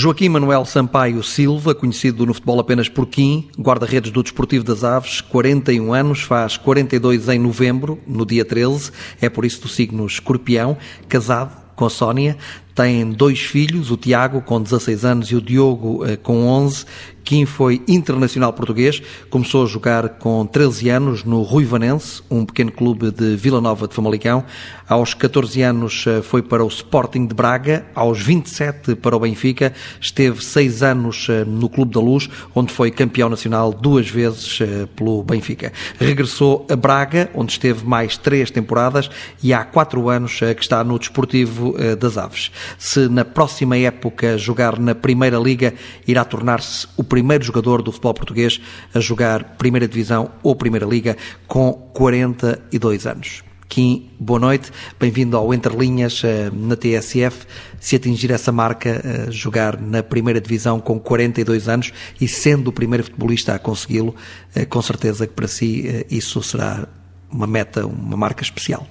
Joaquim Manuel Sampaio Silva, conhecido no futebol apenas por Kim, guarda-redes do Desportivo das Aves, 41 anos, faz 42 em novembro, no dia 13, é por isso do signo escorpião, casado com a Sónia, tem dois filhos, o Tiago com 16 anos e o Diogo eh, com 11, Kim foi internacional português, começou a jogar com 13 anos no Ruivanense, um pequeno clube de Vila Nova de Famalicão. Aos 14 anos eh, foi para o Sporting de Braga, aos 27 para o Benfica, esteve 6 anos eh, no Clube da Luz, onde foi campeão nacional duas vezes pelo Benfica. Regressou a Braga, onde esteve mais três temporadas e há 4 anos que está no Desportivo das Aves. Se na próxima época jogar na Primeira Liga, irá tornar-se o primeiro jogador do futebol português a jogar Primeira Divisão ou Primeira Liga com 42 anos. Kim, boa noite, bem-vindo ao Entre Linhas eh, na TSF. Se atingir essa marca, eh, jogar na primeira divisão com 42 anos e sendo o primeiro futebolista a consegui-lo, eh, com certeza que para si isso será uma meta, uma marca especial.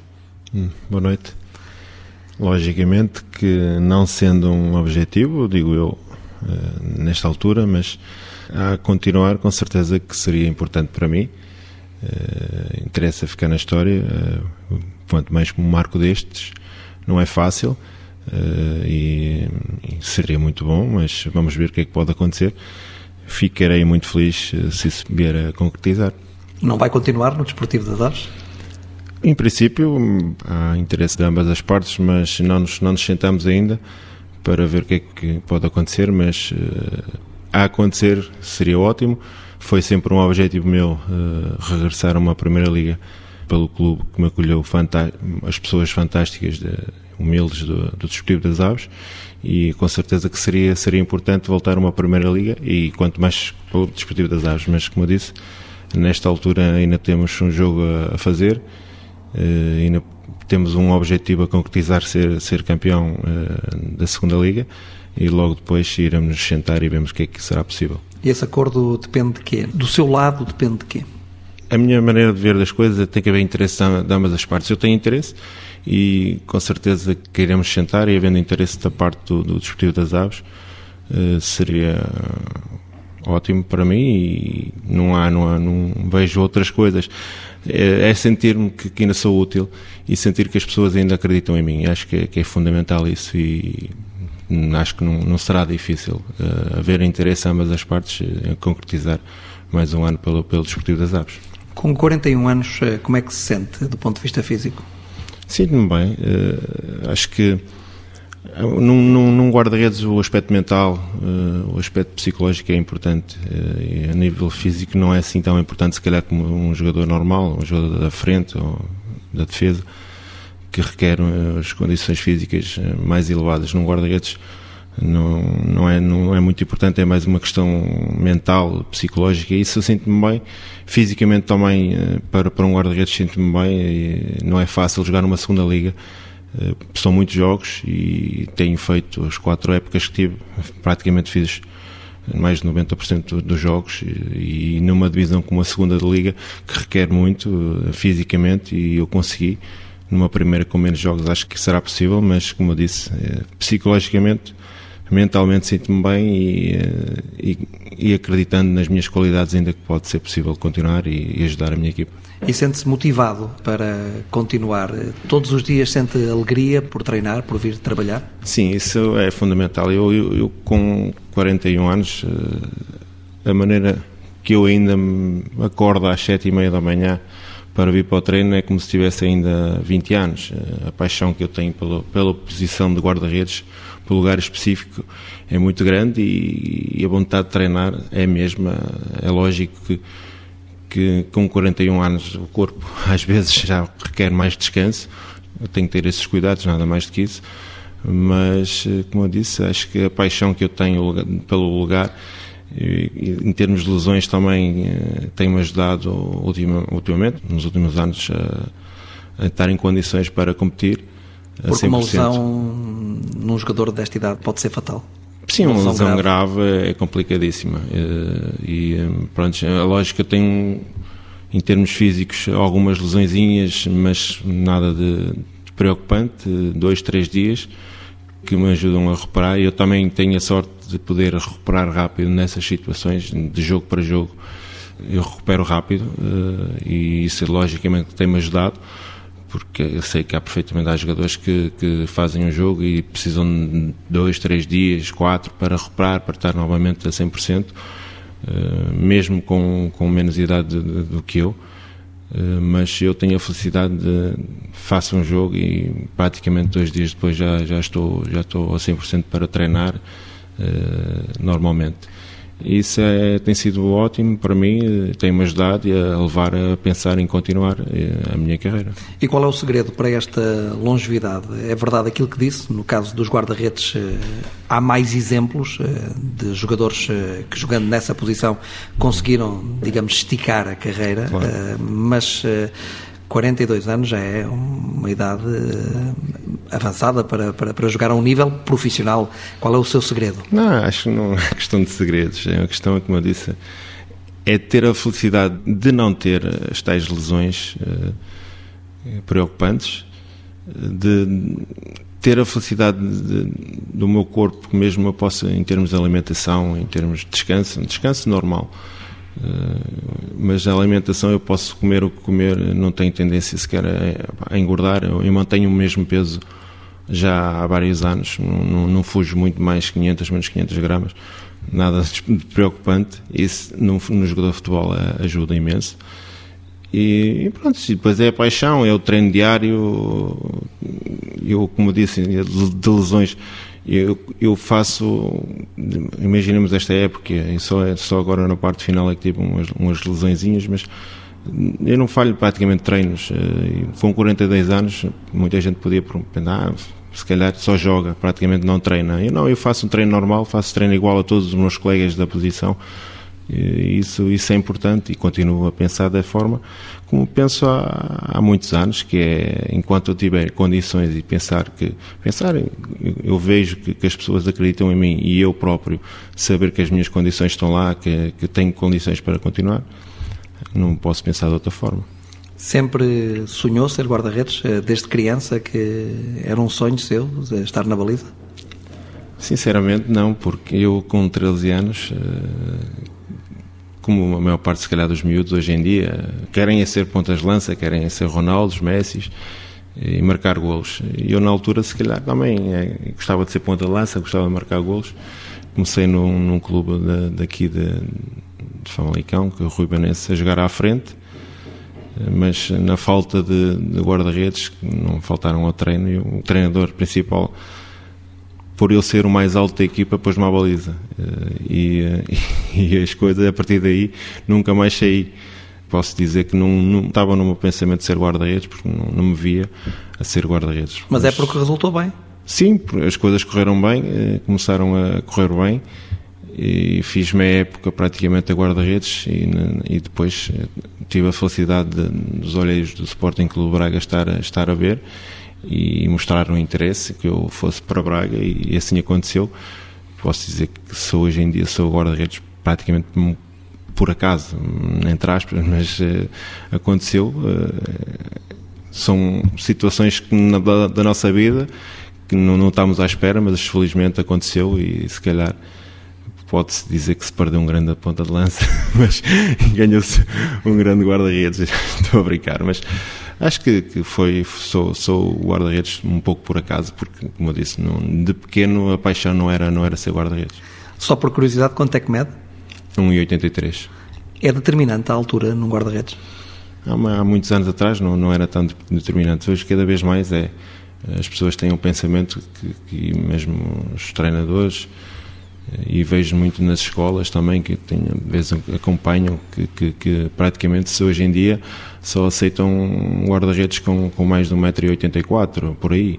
Hum, boa noite. Logicamente que não sendo um objetivo, digo eu, eh, nesta altura, mas a continuar, com certeza que seria importante para mim. Uh, interessa ficar na história, uh, quanto mais como marco destes, não é fácil e, seria muito bom, mas vamos ver o que é que pode acontecer. Ficarei muito feliz se isso vier a concretizar. Não vai continuar no Desportivo das Aves? Em princípio, há interesse de ambas as partes, mas não nos, não nos sentamos ainda para ver o que é que pode acontecer, mas uh, a acontecer seria ótimo. Foi sempre um objetivo meu uh, regressar a uma Primeira Liga pelo clube que me acolheu as pessoas fantásticas, de, humildes do, do Desportivo das Aves e com certeza que seria, seria importante voltar a uma Primeira Liga e quanto mais pelo Desportivo das Aves, mas como eu disse, nesta altura ainda temos um jogo a, a fazer, uh, ainda temos um objetivo a concretizar ser, ser campeão uh, da segunda liga e logo depois iremos nos sentar e vemos o que é que será possível. E esse acordo depende de quê? Do seu lado depende de quê? A minha maneira de ver das coisas é tem que haver interesse de ambas as partes. Eu tenho interesse e com certeza que iremos sentar e havendo interesse da parte do, do Desportivo das Aves uh, seria ótimo para mim e não há, não há, não vejo outras coisas. É, é sentir-me que, que, ainda sou útil e sentir que as pessoas ainda acreditam em mim. Acho que é, que é fundamental isso e acho que não, não será difícil uh, haver interesse a ambas as partes em concretizar mais um ano pelo, pelo Desportivo das Aves. Com 41 anos, eh, como é que se sente do ponto de vista físico? Sinto-me bem. Uh, acho que num, num, num guarda-redes o aspecto mental, uh, o aspecto psicológico é importante uh, a nível físico não é assim tão importante se calhar como um jogador normal, um jogador da frente ou da defesa que requer uh, as condições físicas mais elevadas. Num guarda-redes não, não, é, não é muito importante, é mais uma questão mental, psicológica e isso eu sinto-me bem. Fisicamente também para, para um guarda-redes sinto-me bem não é fácil jogar numa segunda liga são muitos jogos e tenho feito as quatro épocas que tive, praticamente fiz mais de 90% dos jogos e, numa divisão como a segunda da liga que requer muito eh, fisicamente e eu consegui. Numa primeira com menos jogos acho que será possível mas como eu disse eh, psicologicamente mentalmente sinto-me bem e, e, e, acreditando nas minhas qualidades ainda que pode ser possível continuar e, e ajudar a minha equipa e sente-se motivado para continuar? Todos os dias sente alegria por treinar, por vir trabalhar? Sim, isso é fundamental. Eu, eu, eu com 41 anos, eh, a maneira que eu ainda me acordo às sete e meia da manhã para vir para o treino é como se tivesse ainda 20 anos. Eh, a paixão que eu tenho pela, pela posição de guarda-redes, pelo lugar específico, é muito grande e, e a vontade de treinar é a mesma. É lógico que que com 41 anos o corpo às vezes já requer mais descanso, eu tenho que ter esses cuidados, nada mais do que isso, mas eh, como eu disse, acho que a paixão que eu tenho pelo lugar em termos de lesões também eh, tem-me ajudado ultimamente, nos últimos anos, a estar em condições para competir. Porque uma lesão num jogador desta idade pode ser fatal? Sim, uma, uma lesão grave. grave. é complicadíssima. Eh, e, eh, pronto, a lógica tem, em termos físicos, algumas lesõezinhas, mas nada de, de preocupante. Dois, três dias que me ajudam a reparar. Eu também tenho a sorte de poder recuperar rápido nessas situações, de jogo para jogo. Eu recupero rápido e isso logicamente tem-me ajudado porque eu sei que há perfeitamente há jogadores que, que fazem um jogo e precisam de dois, três dias, quatro para recuperar, para estar novamente a 100%, uh, mesmo com, com menos idade do que eu. Uh, mas eu tenho a felicidade de faço um jogo e praticamente dois dias depois já, já, estou, já estou a 100% para treinar uh, normalmente. Isso é, tem sido ótimo para mim, tem-me ajudado a levar a pensar em continuar eh, a minha carreira. E qual é o segredo para esta longevidade? É verdade aquilo que disse, no caso dos guarda-redes, eh, há mais exemplos eh, de jogadores que jogando nessa posição conseguiram, digamos, esticar a carreira, claro. mas 42 anos já é uma idade eh, avançada para, para, para, jogar a um nível profissional. Qual é o seu segredo? Não, acho que não é questão de segredos. É uma questão, como eu disse, é ter a felicidade de não ter as tais lesões uh, preocupantes, de ter a felicidade de, do meu corpo, mesmo eu possa, em termos de alimentação, em termos de descanso, descanso normal, eh, mas a alimentação eu posso comer o que comer, não tenho tendência sequer a, engordar, eu mantenho o mesmo peso já há vários anos, não, não, fujo muito mais 500, menos 500 gramas, nada de preocupante, isso no, no jogador de futebol ajuda imenso. E, pronto, depois é a paixão, é o treino diário, eu, como disse, de, de lesões eu, eu faço, imaginemos esta época, só, só agora na parte final é que tive umas, umas mas eu não falho praticamente treinos. Eh, com 42 anos, muita gente podia pensar, ah, se calhar só joga, praticamente não treina. Eu não, eu faço um treino normal, faço treino igual a todos os meus colegas da posição isso, isso é importante e continuo a pensar da forma como penso há, há muitos anos, que é enquanto eu tiver condições e pensar que pensar eu vejo que, que, as pessoas acreditam em mim e eu próprio saber que as minhas condições estão lá, que, que tenho condições para continuar, não posso pensar de outra forma. Sempre sonhou ser guarda-redes eh, desde criança que era um sonho seu estar na baliza? Sinceramente não, porque eu com 13 anos eh, como a maior parte, se calhar, dos miúdos hoje em dia, querem ser pontas de lança, querem ser Ronaldos, Messi e marcar golos. Eu, na altura, se calhar, também é, gostava de ser ponta de lança, gostava de marcar golos. Comecei num, num clube de, daqui de, de Famalicão, que é o Rui Benesse, a jogar à frente, mas na falta de, de guarda-redes, não faltaram ao treino, e o treinador principal por eu ser o mais alto da equipa, pôs-me à baliza. Eh, e, eh, e, as coisas, a partir daí, nunca mais saí. Posso dizer que não, não estava no meu pensamento de ser guarda-redes, porque não, não, me via a ser guarda-redes. Mas, Mas, é porque resultou bem? Sim, as coisas correram bem, eh, começaram a correr bem e fiz meia época praticamente a guarda-redes e, e, depois tive a felicidade de, dos olheiros do Sporting Clube Braga estar estar a ver e mostraram interesse que eu fosse para Braga e, assim aconteceu. Posso dizer que sou hoje em dia sou guarda-redes praticamente por acaso, entre aspas, mas uh, aconteceu. Uh, são situações que, na, da nossa vida que não, não estávamos à espera, mas felizmente aconteceu e se calhar pode-se dizer que se perdeu um grande ponta de lança, mas ganhou-se um grande guarda-redes. Estou a brincar, mas Acho que, que foi, sou, sou guarda-redes um pouco por acaso, porque, como eu disse, não, de pequeno a paixão não era, não era ser guarda-redes. Só por curiosidade, quanto é que mede? 1,83. É determinante a altura num guarda-redes? Há, há, muitos anos atrás não, não era tão determinante. Hoje, cada vez mais é. As pessoas têm um pensamento que, que mesmo os treinadores e vejo muito nas escolas também que tenho, vezes acompanham que, que, que, praticamente se hoje em dia só aceitam guarda-redes com, com mais de 1,84m por aí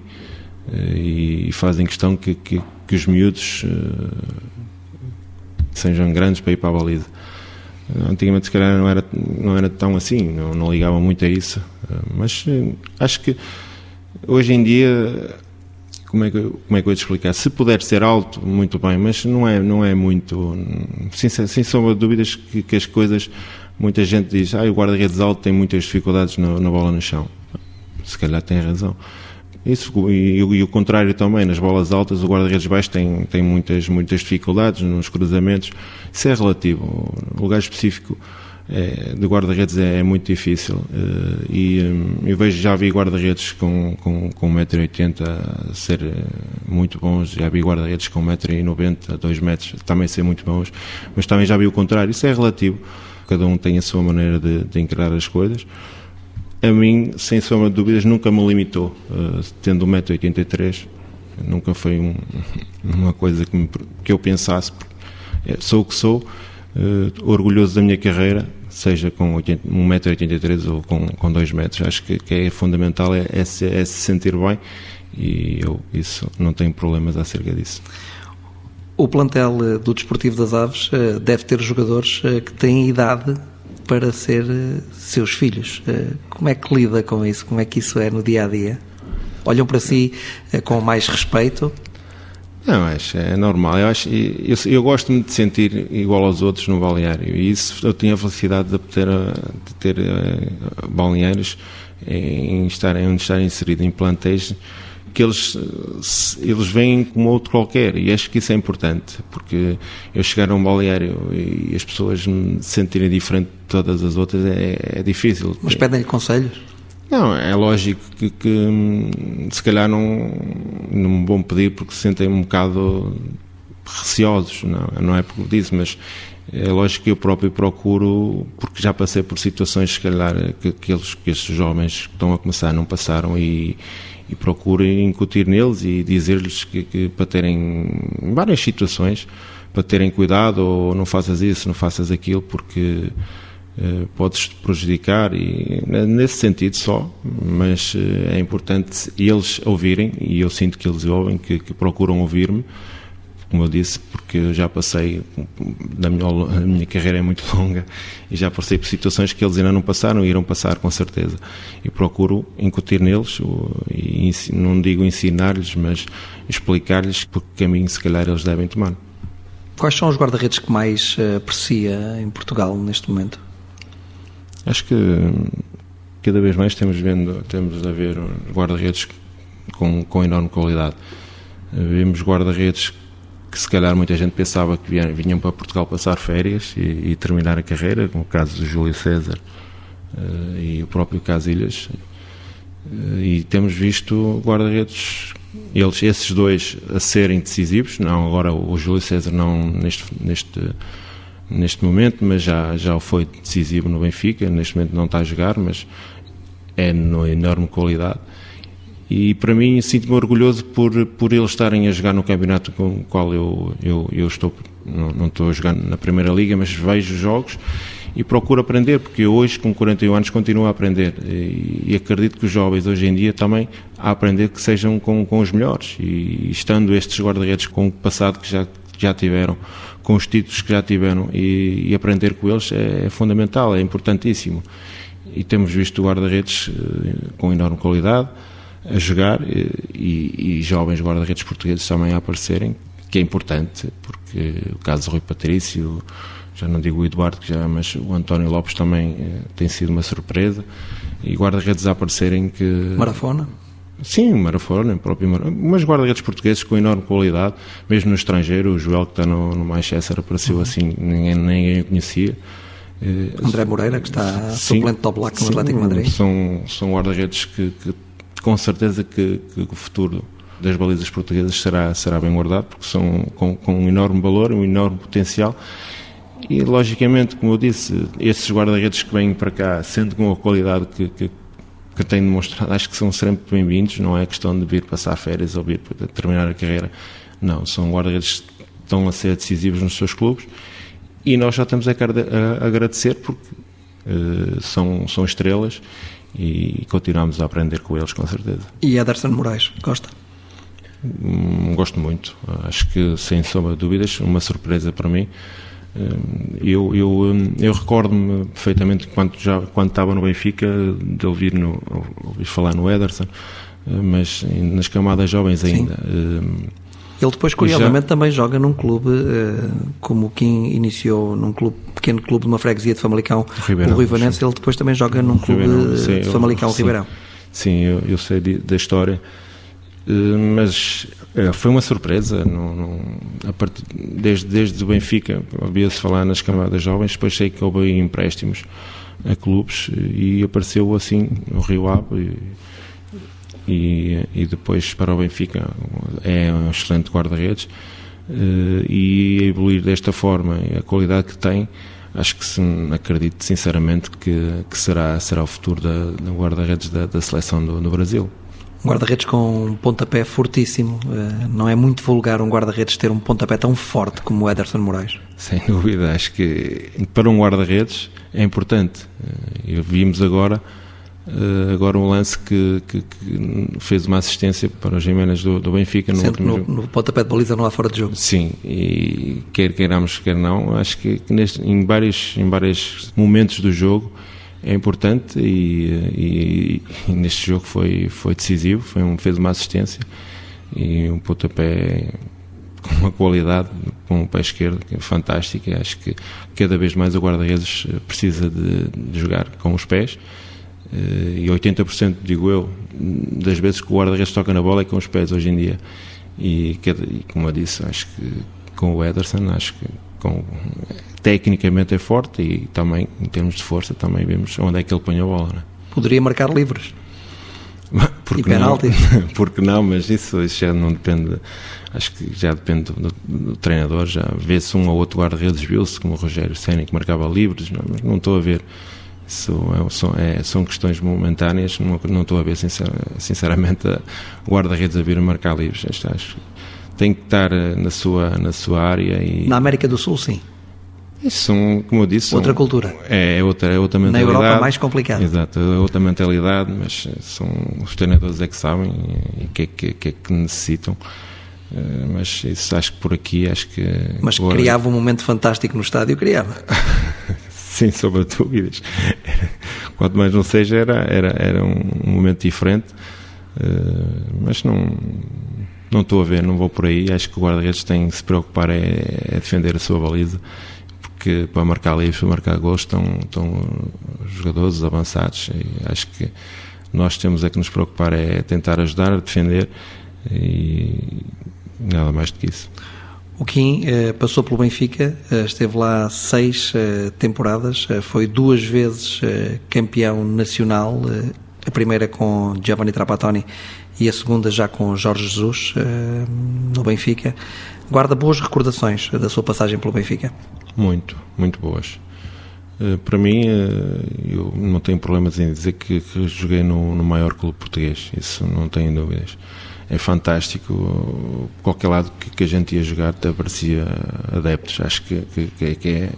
eh, e fazem questão que, que, que os miúdos uh, sejam grandes para ir para a baliza. Antigamente se calhar não era, não era tão assim, não, não ligavam muito a isso, eh, mas acho que hoje em dia como é que, como é que eu te explicar? Se puder ser alto, muito bem, mas não é, não é muito. Sem, sem sombra de dúvidas que, que, as coisas. Muita gente diz, ah, o guarda-redes alto tem muitas dificuldades no, na bola no chão. Se calhar tem razão. Isso, e, e, o contrário também, nas bolas altas, o guarda-redes baixo tem, tem muitas, muitas dificuldades nos cruzamentos. Isso é relativo. O lugar específico é, de guarda-redes é, é, muito difícil. Uh, e um, eu vejo, já vi guarda-redes com, com, com 1,80m a ser eh, muito bons, já vi guarda-redes com 1,90m, 2 metros, também ser muito bons, mas também já vi o contrário. Isso é relativo. Cada um tem a sua maneira de, de encarar as coisas. A mim, sem sombra de dúvidas, nunca me limitou, uh, tendo 1,83m, nunca foi um, uma coisa que, me, que, eu pensasse, sou o que sou, uh, orgulhoso da minha carreira, seja com 1,83m ou com, com 2 metros, acho que, que é fundamental é, é, é, se, sentir bem e eu isso não tenho problemas acerca disso. O plantel eh, do Desportivo das Aves deve ter jogadores que têm idade para ser eh, seus filhos. Eh, como é que lida com isso? Como é que isso é no dia a dia? Olham para si eh, com mais respeito? Não, acho, é normal. Eu, acho, eu, eu gosto-me de sentir igual aos outros no balneário e isso eu tinha a felicidade de ter, de ter balneários em estar, onde estar inserido em plantéis que eles, eles veem como outro qualquer e acho que isso é importante porque eu chegar a um balneário e as pessoas me sentirem diferente de todas as outras é, é difícil. Mas pedem-lhe conselhos? Não, é lógico que, que, se calhar não, não vão pedir porque se sentem um bocado receosos, não, não é por disso, mas é lógico que eu próprio procuro, porque já passei por situações, se calhar, que, que, eles, que estes jovens que estão a começar não passaram e, e procuro incutir neles e dizer-lhes que, que, para terem várias situações, para terem cuidado ou não faças isso, não faças aquilo, porque uh, podes te prejudicar. E nesse sentido só, mas uh, é importante eles ouvirem e eu sinto que eles ouvem, que, que procuram ouvir-me como eu disse, porque eu já passei, da minha, a minha carreira é muito longa, e já passei por situações que eles ainda não passaram e irão passar com certeza. E procuro incutir neles, e não digo ensinar-lhes, mas explicar-lhes que caminho se calhar eles devem tomar. Quais são os guarda-redes que mais eh, aprecia em Portugal neste momento? Acho que cada vez mais temos, vendo, temos a ver guarda-redes com, com enorme qualidade. Vemos guarda-redes que se calhar muita gente pensava que vinham para Portugal passar férias e, e terminar a carreira, como o caso do Júlio César uh, e o próprio Casilhas. Uh, e temos visto guarda-redes, eles, esses dois, a serem decisivos. Não, agora o, Júlio César não neste, neste, neste momento, mas já, já foi decisivo no Benfica. Neste momento não está a jogar, mas é de enorme qualidade. E para mim sinto-me orgulhoso por, por eles estarem a jogar no campeonato com o qual eu, eu, eu estou, não, não estou a jogar na Primeira Liga, mas vejo jogos e procuro aprender, porque eu hoje, com 41 anos, continuo a aprender. E, acredito que os jovens hoje em dia também a aprender que sejam com, com os melhores. E, estando estes guarda-redes com o passado que já, já tiveram, com os títulos que já tiveram, e, e aprender com eles é, é, fundamental, é importantíssimo. E temos visto guarda-redes eh, com enorme qualidade a jogar e, e jovens guarda-redes portugueses também a aparecerem, que é importante, porque o caso de Rui Patrício, já não digo o Eduardo, que já, mas o António Lopes também eh, tem sido uma surpresa, e guarda-redes a aparecerem que... Marafona? Sim, Marafona, próprio Mar... mas guarda-redes portugueses com enorme qualidade, mesmo no estrangeiro, o Joel que está no, no Manchester apareceu uhum. assim, ninguém, ninguém o conhecia. Eh, André Moreira, que está sim, suplente top Black no Atlético Madrid. São, são guarda-redes que, que com certeza que, que, o futuro das balizas portuguesas será, será bem guardado, porque são com, com um enorme valor, um enorme potencial. E, logicamente, como eu disse, esses guarda-redes que vêm para cá, sendo com a qualidade que, que, que têm demonstrado, acho que são sempre bem-vindos. Não é questão de vir passar férias ou vir terminar a carreira. Não, são guarda-redes que estão a ser decisivos nos seus clubes e nós já estamos a, a agradecer porque uh, são, são estrelas e continuamos a aprender com eles, com certeza. E Ederson Moraes, gosta? Hum, gosto muito. Acho que, sem sombra de dúvidas, uma surpresa para mim. Hum, eu, eu, hum, eu recordo-me perfeitamente quando, já, quando estava no Benfica de ouvir, no, ouvir falar no Ederson, mas nas camadas jovens ainda. Sim. Ele depois, curiosamente, já... também joga num clube, uh, como Kim iniciou num clube, pequeno clube de uma freguesia de Famalicão, Ribeirão, o Rui Vanense, ele depois também joga num clube Ribeirão, de Famalicão, sim, Ribeirão. Sim, eu, eu sei de, da história mas foi uma surpresa. Não, não, partir, desde, desde o Benfica, ouvia-se falar nas camadas jovens, depois sei que houve empréstimos a clubes e apareceu assim o Rio Ave e, e, depois para o Benfica é um excelente guarda-redes e evoluir desta forma a qualidade que tem acho que acredito sinceramente que, que será, será o futuro da, da guarda-redes da, da, seleção do, do Brasil. Um guarda-redes com um pontapé fortíssimo. Eh, não é muito vulgar um guarda-redes ter um pontapé tão forte como o Ederson Moraes. Sem dúvida. Acho que para um guarda-redes é importante. Eh, vimos agora Uh, agora um lance que, que, que, fez uma assistência para os Jiménez do, do Benfica no último no, jogo. no pontapé de baliza não há fora de jogo. Sim, e quer queiramos, quer não, acho que, que neste, em, vários, em vários momentos do jogo é importante e, e, e, neste jogo foi, foi decisivo, foi um, fez uma assistência e um pontapé com uma qualidade, com o pé esquerdo que é fantástica. Acho que cada vez mais o guarda-redes precisa de, de jogar com os pés eh, e 80%, digo eu, das vezes que o guarda-redes toca na bola é com os pés hoje em dia. E, como eu disse, acho que com o Ederson, acho que com, tecnicamente é forte e também, em termos de força, também vemos onde é que ele põe a bola. Né? Poderia marcar livres. Porque e não, porque não, mas isso, isso, já não depende, acho que já depende do, do treinador, já vê-se um ou outro guarda-redes, viu-se, como o Rogério Senna, que marcava livres, não, mas não estou a ver isso é, são, é, são questões momentâneas, não, não estou a ver sincer, sinceramente o guarda-redes a vir a marcar livros. Acho, tem que estar eh, na sua, na sua área. E... Na América do Sul, sim. Isso são, como eu disse, outra são, cultura. É, é, outra, é outra mentalidade. Na Europa mais complicado. Exato, é outra mentalidade, mas são os treinadores é que sabem o que, é que, que, é que necessitam. Eh, mas isso acho que por aqui acho que. Mas criava um momento fantástico no estádio, criava. sem sombra dúvidas. Quanto mais não seja, era, era, era um momento diferente, uh, mas não, não estou a ver, não vou por aí. Acho que o guarda-redes tem que se preocupar é, é, defender a sua baliza, porque para marcar livros, para marcar gols, estão, estão jogadores avançados. Acho que nós temos é que nos preocupar é tentar ajudar a defender e nada mais do que isso. O Kim eh, passou pelo Benfica, eh, esteve lá seis eh, temporadas, foi duas vezes campeão nacional, a primeira com Giovanni Trapattoni e a segunda já com Jorge Jesus no Benfica. Guarda boas recordações da sua passagem pelo Benfica? Muito, muito boas. Para mim, eu não tenho problemas em dizer que, joguei no, no maior clube português, isso não tenho dúvidas é fantástico. Qualquer lado que, que a gente ia jogar aparecia adeptos. Acho que, que, que é,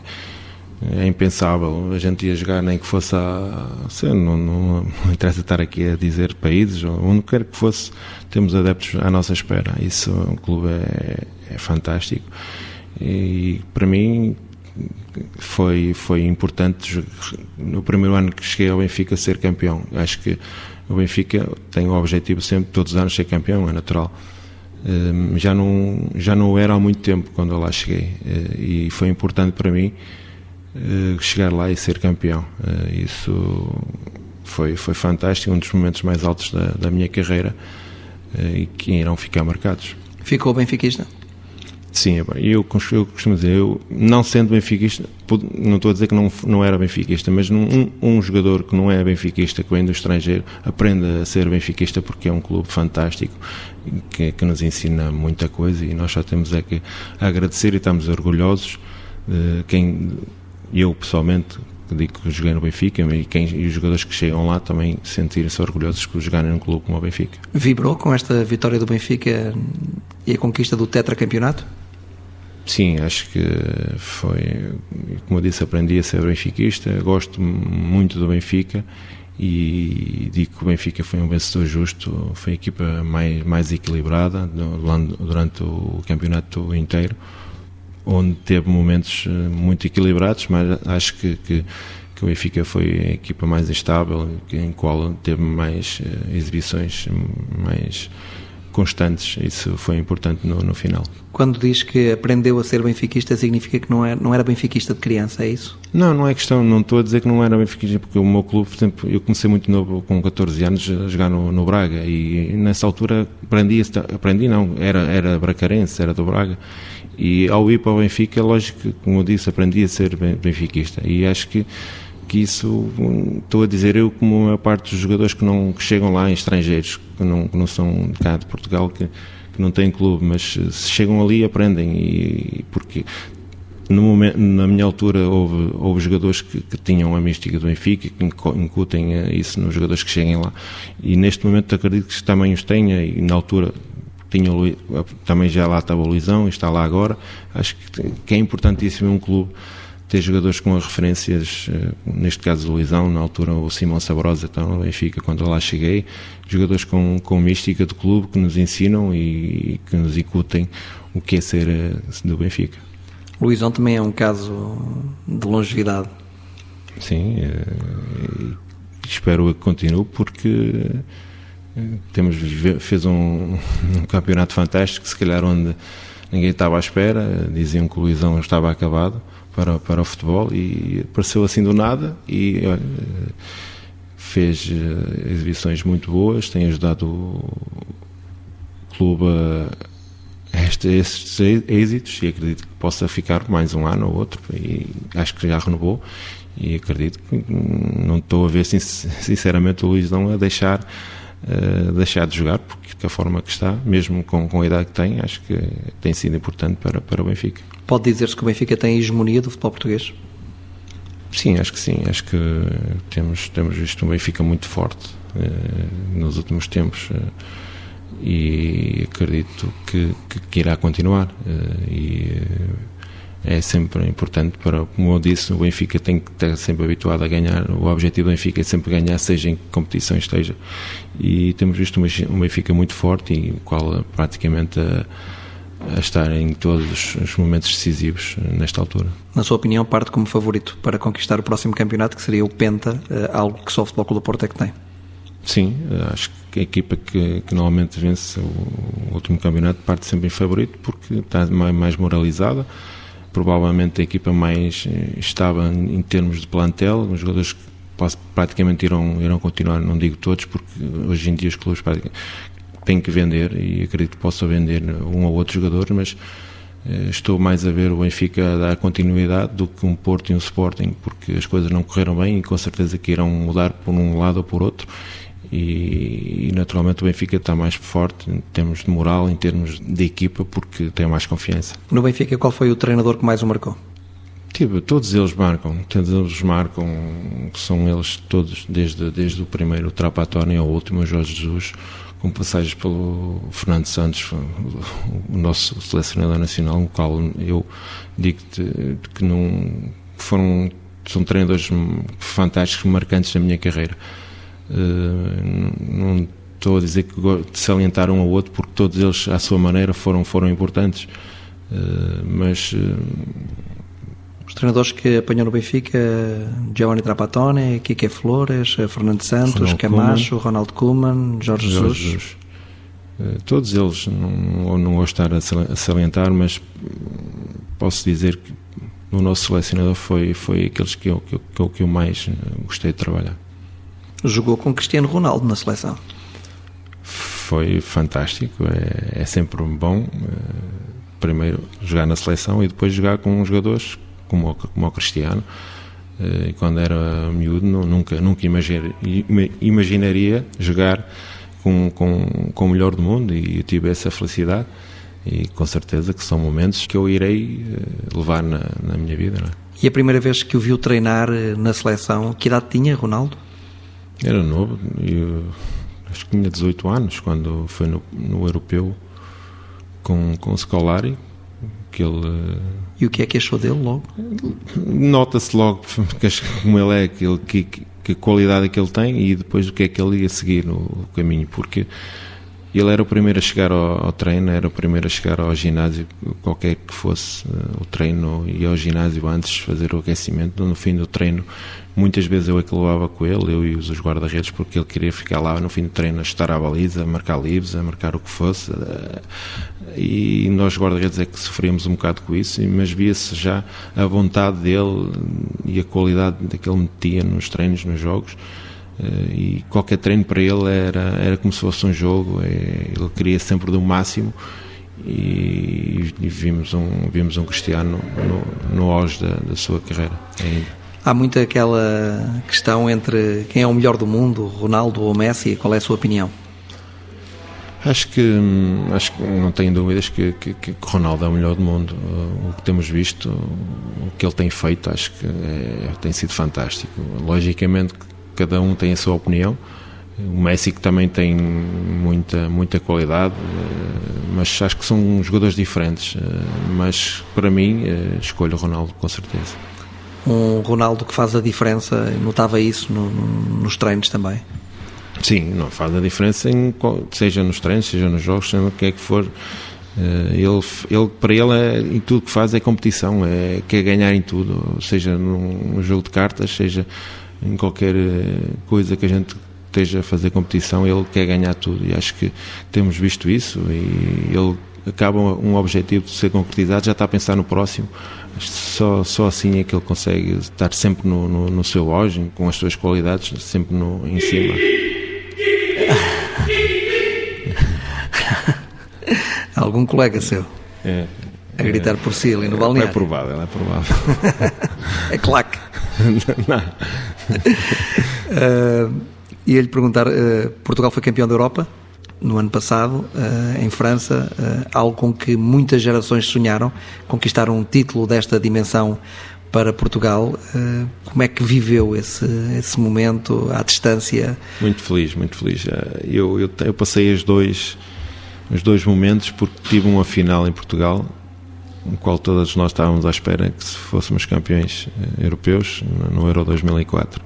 é, impensável. A gente ia jogar nem que fosse a. Sei, não, não, não, interessa estar aqui a dizer países, onde quer que fosse, temos adeptos à nossa espera. Isso, um clube é, é fantástico. E para mim foi, foi importante no primeiro ano que cheguei ao Benfica ser campeão. Acho que o Benfica tem o objetivo sempre, todos os anos, ser campeão, é natural. Ehm, já não, já não era há muito tempo quando eu lá cheguei eh, e foi importante para mim eh, chegar lá e ser campeão. Eh, isso foi, foi fantástico, um dos momentos mais altos da, da minha carreira e que irão ficar marcados. Ficou benfiquista? Sim, é eu, eu costumo dizer, eu, não sendo benfiquista, não estou a dizer que não, não era benfiquista, mas um, um jogador que não é benfiquista, que vem do estrangeiro, aprende a ser benfiquista porque é um clube fantástico, que, que nos ensina muita coisa e nós só temos é que agradecer e estamos orgulhosos de quem, eu pessoalmente, digo que joguei no Benfica e, quem, e os jogadores que chegam lá também sentirem-se orgulhosos por jogarem num clube como o Benfica. Vibrou com esta vitória do Benfica e a conquista do tetracampeonato? Sim, acho que foi, como eu disse, aprendi a ser benfiquista, gosto muito do Benfica e digo que o Benfica foi um vencedor justo, foi a equipa mais, mais equilibrada durante o campeonato inteiro, onde teve momentos eh, muito equilibrados, mas acho que, que, que o Benfica foi a equipa mais estável, em qual teve mais eh, exibições mais constantes. Isso foi importante no, no, final. Quando diz que aprendeu a ser benfiquista, significa que não, é, não era benfiquista de criança, é isso? Não, não é questão, não estou a dizer que não era benfiquista, porque o meu clube, por exemplo, eu comecei muito novo, com 14 anos, a jogar no, no Braga e nessa altura aprendi, aprendi não, era, era bracarense, era do Braga. E ao ir para o Benfica, lógico como eu disse, aprendi a ser benfiquista. E acho que que isso, estou a dizer eu, como a maior parte dos jogadores que não que chegam lá estrangeiros, que não, que não são de cá de Portugal, que, que não têm clube, mas se chegam ali aprendem, e, porque no momento, na minha altura houve, houve jogadores que, que, tinham a mística do Benfica que incutem isso nos jogadores que cheguem lá. E neste momento acredito que também os tenha e na altura tinha, também já lá estava o Luizão e está lá agora. Acho que, que é importantíssimo um clube ter jogadores com as referências, eh, neste caso o Luizão, na altura o Simão Sabrosa, então no Benfica, quando lá cheguei, jogadores com, com mística do clube que nos ensinam e que nos incutem o que é ser eh, do Benfica. O Luizão também é um caso de longevidade. Sim, eh, espero que continue porque temos, fez um, um campeonato fantástico, se calhar onde ninguém estava à espera, diziam que o Luizão estava acabado para, para o futebol e apareceu assim do nada e olha, fez eh, exibições muito boas, tem ajudado o clube a estes êxitos e acredito que possa ficar mais um ano ou outro e acho que já renovou e acredito que não estou a ver sinceramente o Luís não a deixar uh, deixar de jogar porque da forma que está, mesmo com, com a idade que tem, acho que tem sido importante para, para o Benfica. Pode dizer-se que o Benfica tem a hegemonia do futebol português? Sim, acho que sim. Acho que temos, temos visto um Benfica muito forte eh, nos últimos tempos eh, e acredito que, que, que irá continuar. Eh, e é sempre importante para, como eu disse, o Benfica tem que estar sempre habituado a ganhar. O objetivo do Benfica é sempre ganhar, seja em que competição esteja. E temos visto um Benfica muito forte e o qual praticamente a, a estar em todos os momentos decisivos nesta altura. Na sua opinião, parte como favorito para conquistar o próximo campeonato, que seria o Penta, eh, algo que só o Futebol Clube do Porto é que tem? Sim, acho que a equipa que, que normalmente vence o último campeonato parte sempre em favorito porque está mais moralizada provavelmente a equipa mais eh, estável em termos de plantel, os jogadores que praticamente irão, irão continuar, não digo todos, porque hoje em dia os clubes têm que vender e acredito que possa vender um ou outro jogador, mas eh, estou mais a ver o Benfica a dar continuidade do que um Porto e um Sporting, porque as coisas não correram bem e com certeza que irão mudar por um lado ou por outro e, e, naturalmente o Benfica está mais forte em termos de moral, em termos de equipa, porque tem mais confiança. No Benfica, qual foi o treinador que mais o marcou? Tipo, todos eles marcam, todos eles marcam, são eles todos, desde, desde o primeiro Trapattoni ao último Jorge Jesus, com passagens pelo Fernando Santos, o nosso selecionador nacional, o qual eu digo-te que não foram, são treinadores fantásticos, marcantes na minha carreira. Eh, não estou a dizer que de salientar um ao outro, porque todos eles, à sua maneira, foram, foram importantes. Eh, mas. Eh, Os treinadores que apanhou no Benfica, Giovanni Trapattoni, Kike Flores, Fernando Santos, Camacho, Koeman, Ronald Koeman, Jorge, Jorge Jesus. Jesus. Todos eles, não, não vou estar a salientar, mas posso dizer que o nosso selecionador foi, foi aqueles que eu, que, eu, que eu mais gostei de trabalhar jogou com Cristiano Ronaldo na seleção. Foi fantástico, é, é sempre bom eh, primeiro jogar na seleção e depois jogar com jogadores como, como o Cristiano. Eh, e quando era miúdo nunca, nunca imaginaria jogar com, com, com o melhor do mundo e eu tive essa felicidade e com certeza que são momentos que eu irei eh, levar na, na minha vida. É? E a primeira vez que o viu treinar na seleção, que idade tinha Ronaldo? Era novo, eu acho que tinha 18 anos quando foi no, no europeu com, com o Scolari. Que ele, e o que é que achou dele logo? Nota-se logo que, como ele é, que, que, que qualidade é que ele tem e depois o que é que ele ia seguir no caminho, porque ele era o primeiro a chegar ao, ao, treino, era o primeiro a chegar ao ginásio, qualquer que fosse uh, o treino, e ao ginásio antes de fazer o aquecimento. No fim do treino, muitas vezes eu é que levava com ele, eu e os guarda-redes, porque ele queria ficar lá no fim do treino a estar à baliza, a marcar livros, a marcar o que fosse. Uh, e nós, guarda-redes, é que sofríamos um bocado com isso, mas via-se já a vontade dele e a qualidade daquele metia nos treinos, nos jogos. Eh, e qualquer treino para ele era, era como se fosse um jogo, é, ele queria sempre do máximo e, e vimos, um, vimos um Cristiano no, no auge da, da sua carreira ainda. Há muito aquela questão entre quem é o melhor do mundo, Ronaldo ou Messi, qual é a sua opinião? Acho que, acho que não tenho dúvidas que, que, que Ronaldo é o melhor do mundo. O que temos visto, o que ele tem feito, acho que é, tem sido fantástico. Logicamente, cada um tem a sua opinião. O Messi que também tem muita, muita qualidade, eh, mas acho que são jogadores diferentes. Eh, mas para mim, eh, escolho o Ronaldo com certeza. Um Ronaldo que faz a diferença, notava isso no, no, nos treinos também? Sim, não faz a diferença, em, seja nos treinos, seja nos jogos, seja o que é que for. Ele, ele, para ele, é, em tudo que faz é competição, é, quer ganhar em tudo, seja num jogo de cartas, seja em qualquer eh, coisa que a gente esteja a fazer competição, ele quer ganhar tudo e acho que temos visto isso e ele acaba um objetivo de ser concretizado, já está a pensar no próximo. Só, só assim é que ele consegue estar sempre no, no, no seu auge, com as suas qualidades, sempre no, em cima. Algum colega seu? É, a gritar por si ali no balneário. É provável, é provável. é claque. Não. uh, Ia-lhe perguntar: uh, Portugal foi campeão da Europa no ano passado, uh, em França, uh, algo com que muitas gerações sonharam, conquistar um título desta dimensão para Portugal. Uh, como é que viveu esse, esse momento à distância? Muito feliz, muito feliz. Eu, eu, eu passei os dois, os dois momentos porque tive uma final em Portugal no qual todos nós estávamos à espera que fôssemos campeões eh, europeus no Euro 2004.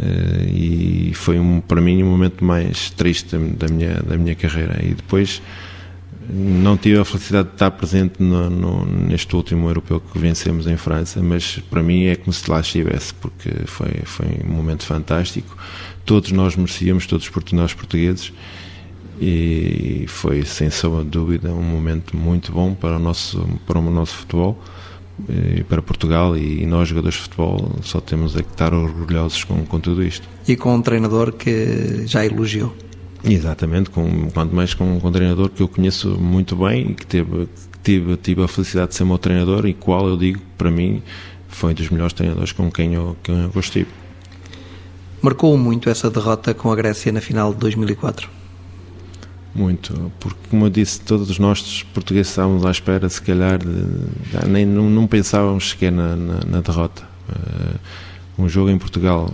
Eh, e foi um, para mim um momento mais triste da minha, da minha carreira. E depois não tive a felicidade de estar presente no, no, neste último europeu que vencemos em França, mas para mim é como se lá estivesse, porque foi, foi um momento fantástico. Todos nós merecíamos, todos nós portugueses, e foi sem sombra de dúvida um momento muito bom para o nosso para o nosso futebol para Portugal e nós jogadores de futebol só temos é que estar orgulhosos com, com tudo isto. E com um treinador que já elogiou. Exatamente com quanto mais com, com um treinador que eu conheço muito bem e que teve tive tive a felicidade de ser meu treinador e qual eu digo para mim foi um dos melhores treinadores com quem eu, quem eu gostei. Marcou muito essa derrota com a Grécia na final de 2004 muito, porque como eu disse, todos nós portugueses estávamos à espera, se calhar, de, de, nem não, não, pensávamos sequer na, na, na derrota. Uh, um jogo em Portugal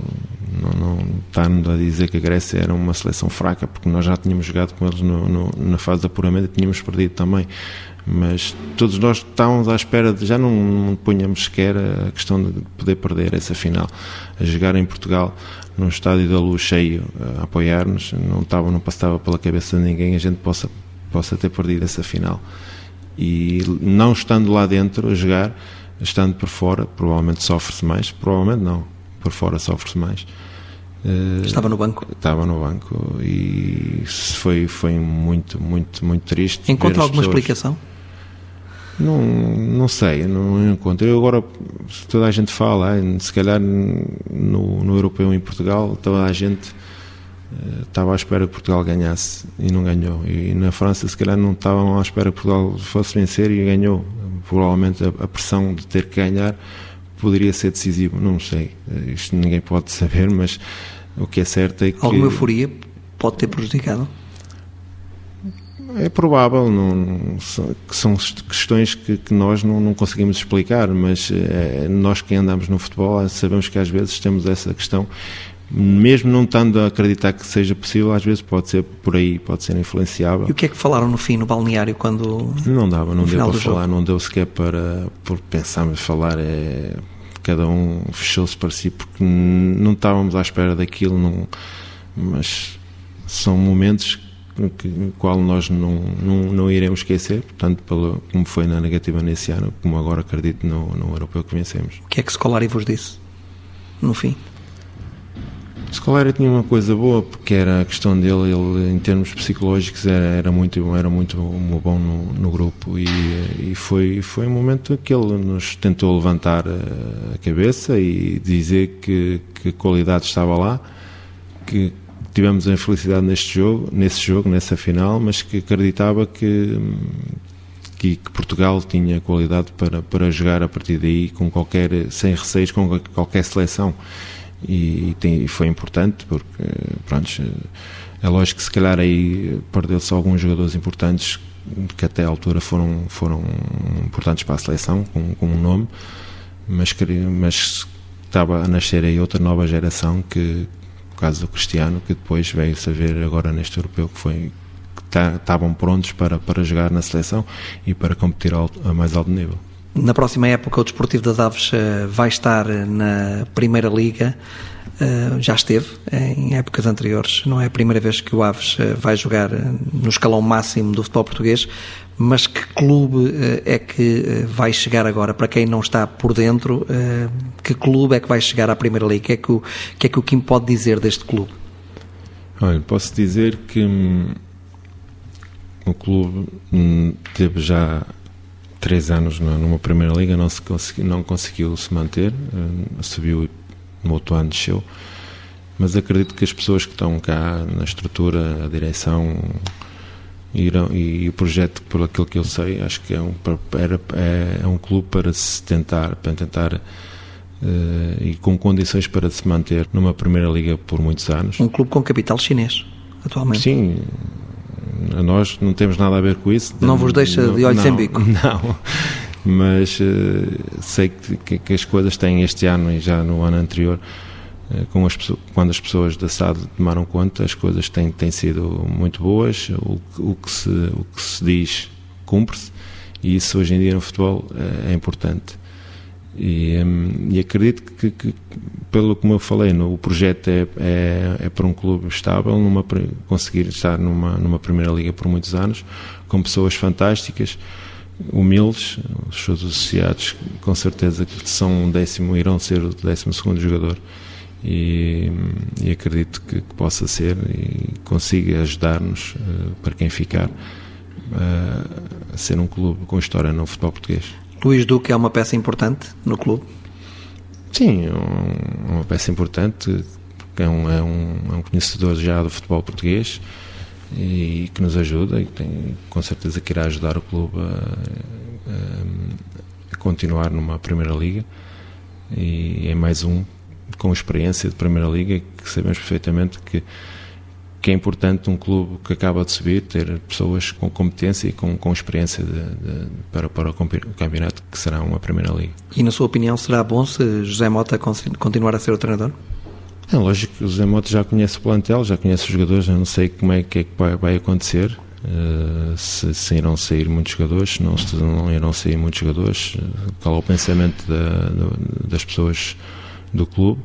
não, não está-nos a dizer que a Grécia era uma seleção fraca, porque nós já tínhamos jogado com eles no, no, na fase de apuramento e tínhamos perdido também. Mas todos nós estávamos à espera de já não, não punhamos sequer a questão de poder perder essa final. A jogar em Portugal num estádio da luz cheio a apoiar-nos, não, estava, não passava pela cabeça de ninguém a gente possa, possa ter perdido essa final. E não estando lá dentro a jogar, estando por fora, provavelmente sofre-se mais, provavelmente não, por fora sofre-se mais. Eh, estava no banco? Estava no banco e foi, foi muito, muito, muito triste. Encontra alguma pessoas... explicação? Não, não sei, não encontro. Eu agora, toda a gente fala, se calhar no, no europeu em Portugal, toda a gente uh, estava à espera que Portugal ganhasse e não ganhou. E na França, se calhar, não estavam à espera que Portugal fosse vencer e ganhou. Provavelmente a, a pressão de ter que ganhar poderia ser decisivo, não sei. Uh, isto ninguém pode saber, mas o que é certo é que. Alguma euforia pode ter prejudicado? É provável, não, que são questões que, que nós não, não, conseguimos explicar, mas é, nós que andamos no futebol sabemos que às vezes temos essa questão, mesmo não estando a acreditar que seja possível, às vezes pode ser por aí, pode ser influenciável. E o que é que falaram no fim, no balneário, quando. Não dava, não deu para falar, jogo. não deu sequer para pensarmos falar. É, cada um fechou-se para si porque não estávamos à espera daquilo, não, mas são momentos que, qual nós não, não, não iremos esquecer, tanto pelo, como foi na negativa nesse ano, como agora acredito no, no europeu que vencemos. O que é que Scolari vos disse, no fim? Scolari tinha uma coisa boa, porque era a questão dele, ele em termos psicológicos era, era muito, era muito bom no, no grupo. E, e foi, foi um momento que ele nos tentou levantar a cabeça e dizer que, que a qualidade estava lá, que tivemos a infelicidade neste jogo, nesse jogo, nessa final, mas que acreditava que, que, que, Portugal tinha qualidade para, para jogar a partir daí com qualquer, sem receios com qualquer seleção e, tem, foi importante porque pronto, é lógico que se calhar aí perdeu-se alguns jogadores importantes que até à altura foram, foram importantes para a seleção com, com um nome mas, mas estava a nascer aí outra nova geração que o caso do Cristiano que depois veio saber agora neste europeu que foi que estavam prontos para, para jogar na seleção e para competir a mais alto nível na próxima época, o Desportivo das Aves eh, vai estar na Primeira Liga. Eh, já esteve em épocas anteriores. Não é a primeira vez que o Aves eh, vai jogar no escalão máximo do futebol português. Mas que clube é que vai chegar agora? Para quem não está por dentro, que clube é que vai chegar à Primeira Liga? O que é que o, que é que o Kim pode dizer deste clube? Olha, posso dizer que hum, o clube hum, teve já três anos numa primeira liga não se consegui, não conseguiu se manter uh, subiu no outro ano desceu. Mas acredito que as pessoas que estão cá na estrutura a direção irão, e, e o projeto por aquilo que eu sei acho que é um era, é, é um clube para se tentar para tentar uh, e com condições para se manter numa primeira liga por muitos anos. Um clube com capital chinês atualmente. Sim a nós não temos nada a ver com isso. Não vos deixa de olho sem bico? Não, mas uh, sei que, que, as coisas têm este ano e já no ano anterior, uh, com as, quando as pessoas da SAD tomaram conta, as coisas têm, têm sido muito boas, o, o, que, se, o que se diz cumpre-se e isso hoje em dia no futebol uh, é importante. E, um, e acredito que, que, pelo como eu falei, no, o projeto é, é, é, para um clube estável, numa, conseguir estar numa, numa primeira liga por muitos anos, com pessoas fantásticas, humildes, os seus associados com certeza que são um décimo, irão ser o décimo segundo jogador. E, e acredito que, que, possa ser e consiga ajudar-nos uh, para quem ficar uh, a ser um clube com história no futebol português. Luís Duque é uma peça importante no clube? Sim, é uma peça importante, é um, é, um, é um conhecedor já do futebol português e que nos ajuda e tem, com certeza que irá ajudar o clube a, a, a continuar numa Primeira Liga e é mais um com experiência de Primeira Liga que sabemos perfeitamente que que é importante um clube que acaba de subir ter pessoas com competência e com, com experiência de, de, para, para o campeonato, que será uma Primeira Liga. E, na sua opinião, será bom se José Mota continuar a ser o treinador? É lógico que o José Mota já conhece o plantel, já conhece os jogadores, eu não sei como é que, é que vai, vai acontecer. Uh, se, se, irão sair muitos jogadores, se não, se não irão sair muitos jogadores, qual é o pensamento da, das pessoas do clube.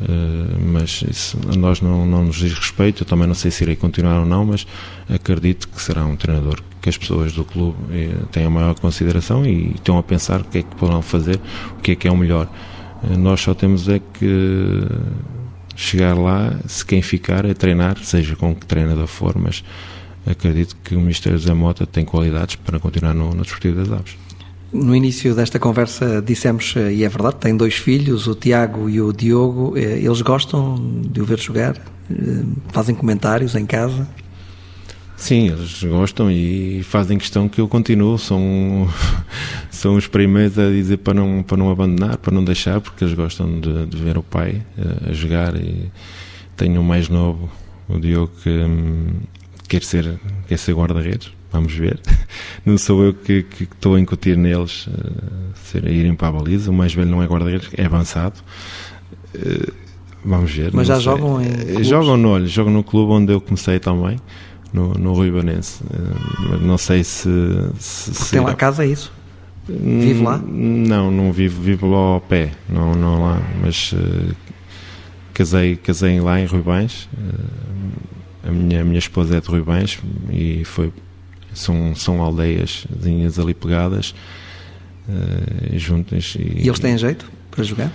Eh, mas isso a nós não, não nos diz respeito. Eu também não sei se irei continuar ou não, mas acredito que será um treinador que as pessoas do clube eh, têm a maior consideração e estão a pensar o que é que poderão fazer, o que é que é o melhor. Eh, nós só temos é que chegar lá, se quem ficar é treinar, seja com que treinador for, mas acredito que o Ministério José Mota tem qualidades para continuar no, no Desportivo das Aves. No início desta conversa dissemos, eh, e é verdade, tem dois filhos, o Tiago e o Diogo. Eh, eles gostam de o ver jogar? Eh, fazem comentários em casa? Sim, eles gostam e fazem questão que eu continue. São, são os primeiros a dizer para não, para não abandonar, para não deixar, porque eles gostam de, de ver o pai a, jogar. E tenho um mais novo, o Diogo, que hum, quer ser, quer ser guarda-redes vamos ver. Não sou eu que, que estou a incutir neles uh, irem para a baliza. O mais velho não é guarda-redes, é avançado. Uh, vamos ver. Mas já sei. jogam em. Eh, clubes? Jogam no, olho, jogam no clube onde eu comecei também, no, no Rui Banense. Uh, não sei se. se, se tem lá casa, é isso? Vive lá? Não, não vivo, vivo lá ao pé, não, não lá, mas casei, casei lá em Ruibães a minha, a minha esposa é de Ruibães e foi, são, são aldeias ali pegadas, uh, juntas. E, e eles têm jeito para jogar?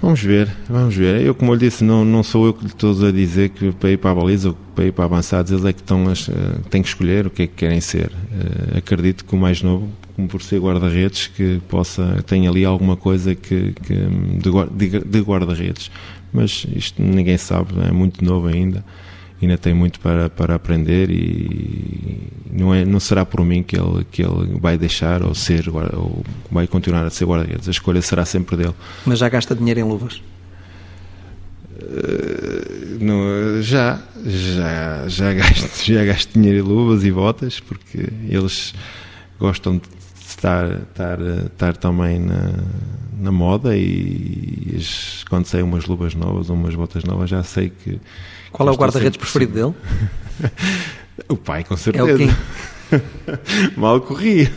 Vamos ver, vamos ver. Eu, como eu disse, não, não sou eu que lhe estou a dizer que para ir para a baliza ou para ir para avançados, eles é que estão, uh, têm que escolher o que é que querem ser. Uh, acredito que o mais novo, como por ser guarda-redes, que possa, tem ali alguma coisa que, que de, de guarda-redes. Mas isto ninguém sabe, é muito novo ainda ainda tem muito para, para aprender e não, é, não será por mim que ele, que ele vai deixar ou ser ou vai continuar a ser guarda-redes. A escolha será sempre dele. Mas já gasta dinheiro em luvas? Uh, não, já, já, já gasto, já gasto dinheiro em luvas e botas porque eles gostam de estar, estar, estar também na, na moda e quando saem umas luvas novas, umas botas novas, já sei que qual é o guarda-redes preferido dele? o pai, com certeza. É o. Mal corria.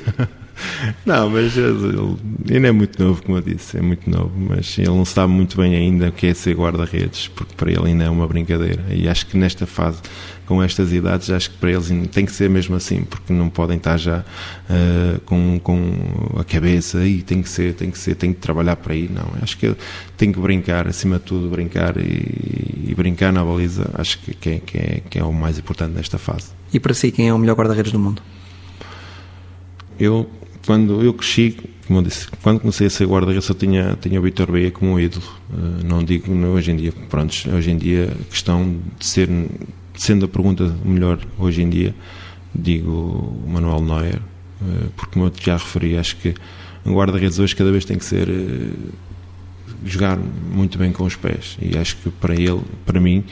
Não, mas ele ainda é muito novo, como eu disse, é muito novo, mas ele não sabe muito bem ainda o que é ser guarda-redes, porque para ele ainda é uma brincadeira. E acho que nesta fase com estas idades, acho que para eles tem que ser mesmo assim, porque não podem estar já uh, com, com a cabeça e tem que ser, tem que ser, tem que trabalhar para aí. Não, acho que tem que brincar, acima de tudo, brincar e, e brincar na baliza, acho que, que, é, que, é, que é o mais importante nesta fase. E para si, quem é o melhor guarda-redes do mundo? Eu, quando eu cresci, como eu disse, quando comecei a ser guarda-redes, eu tinha, tinha o Vitor Beia como ídolo. Uh, não digo hoje em dia, pronto, hoje em dia a questão de ser sendo a pergunta melhor hoje em dia, digo Manuel Neuer, eh, porque como eu já referi, acho que um guarda-redes hoje cada vez tem que ser eh, jogar muito bem com os pés e acho que para ele, para mim,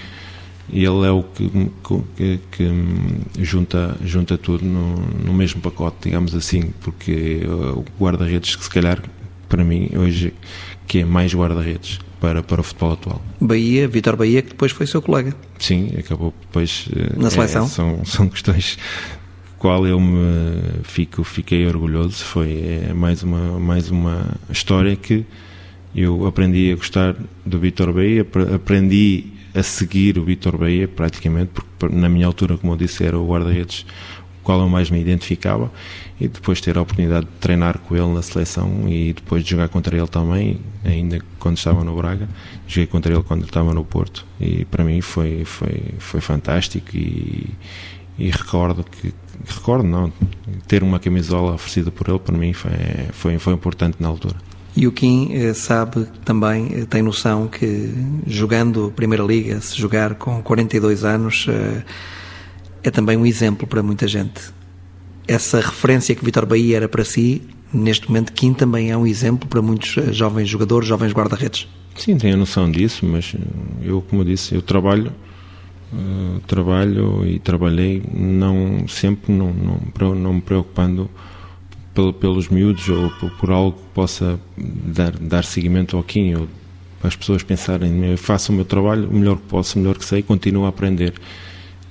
ele é o que, que, que junta, junta tudo no, no, mesmo pacote, digamos assim, porque o guarda-redes que se calhar para mim hoje que é mais guarda-redes para, para o futebol atual. Bahia, Vitor Bahia, que depois foi seu colega. Sim, acabou depois. Eh, Na seleção? É, são, são questões qual eu me fico, fiquei orgulhoso. Foi é mais, uma, mais uma história que eu aprendi a gostar do Vitor Bahia, aprendi a seguir o Vitor Bahia praticamente, porque na minha altura, como eu disse, era o guarda-redes qual eu mais me identificava e depois ter a oportunidade de treinar com ele na seleção e depois de jogar contra ele também, ainda quando estava no Braga, joguei contra ele quando estava no Porto e para mim foi foi foi fantástico e, e recordo que recordo não ter uma camisola oferecida por ele para mim foi foi foi importante na altura. E o Kim eh, sabe também, eh, tem noção que jogando Primeira Liga, se jogar com 42 anos, eh, é também um exemplo para muita gente. Essa referência que Vitor Bahia era para si, neste momento, Kim também é um exemplo para muitos jovens jogadores, jovens guarda-redes. Sim, tenho noção disso, mas eu, como disse, eu trabalho, trabalho e trabalhei não sempre não, não, não me preocupando pelos miúdos ou por, por, algo que possa dar, dar seguimento ao Kim ou para as pessoas pensarem, eu faço o meu trabalho o melhor que posso, o melhor que sei, continuo a aprender.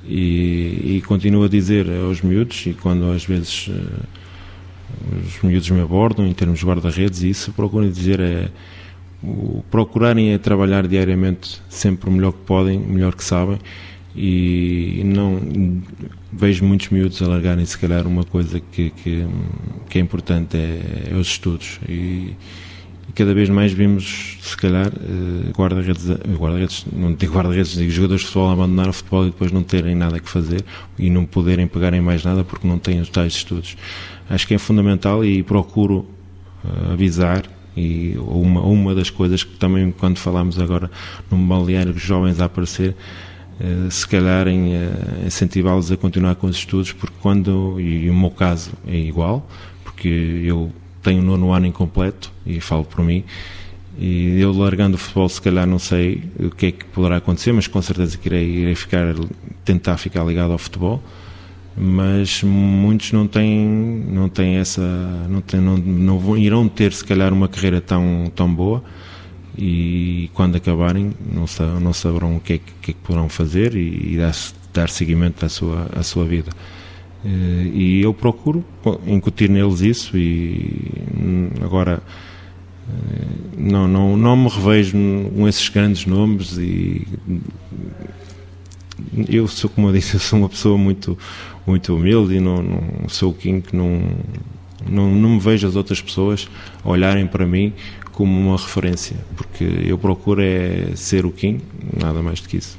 E, e continuo a dizer aos miúdos, e quando às vezes uh, os miúdos me abordam em termos de guarda-redes, isso procuro dizer é o, procurarem é trabalhar diariamente sempre o melhor que podem, o melhor que sabem e não vejo muitos miúdos alargarem se calhar uma coisa que, que, que é importante é, é os estudos e cada vez mais vimos, se calhar, eh, guarda-redes, eh, guarda-redes, não digo guarda-redes, digo jogadores de futebol abandonar o futebol e depois não terem nada que fazer e não poderem pegarem mais nada porque não têm os tais estudos. Acho que é fundamental e procuro eh, avisar e uma, uma das coisas que também quando falamos agora no balneário os jovens a aparecer se calhar em incentivá-los a continuar com os estudos porque quando, e o meu caso é igual porque eu tenho o nono ano incompleto, e falo por mim, e eu largando o futebol, se calhar não sei o que é que poderá acontecer, mas com certeza que irei, irei ficar, tentar ficar ligado ao futebol. Mas muitos não têm, não têm essa, não, têm, não, não irão ter se calhar uma carreira tão, tão boa e quando acabarem não, não saberão o que é que, que, é que poderão fazer e, e dar, dar seguimento à sua, à sua vida. Eh, e eu procuro incutir neles isso e hum, agora eh, não, não, não me revejo com esses grandes nomes e eu sou, como eu disse, eu sou uma pessoa muito, muito humilde e não, não sou King que não, não, não me vejo as outras pessoas olharem para mim como uma referência, porque eu procuro é ser o Kim, nada mais do que isso.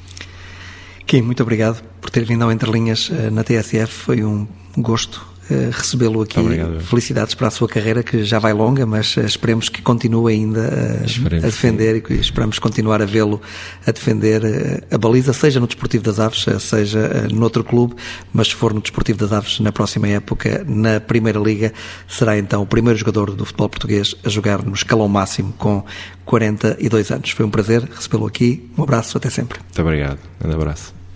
Kim, muito obrigado por ter vindo ao Entre Linhas eh, na TSF, foi um gosto recebê-lo aqui. Obrigado. Felicidades para a sua carreira, que já vai longa, mas eh, esperemos que continue ainda a, a defender e esperamos continuar a vê-lo a defender a baliza, seja no Desportivo das Aves, seja noutro clube, mas se for no Desportivo das Aves na próxima época, na Primeira Liga, será então o primeiro jogador do futebol português a jogar no escalão máximo com 42 anos. Foi um prazer recebê-lo aqui. Um abraço, até sempre. Muito obrigado. Um abraço.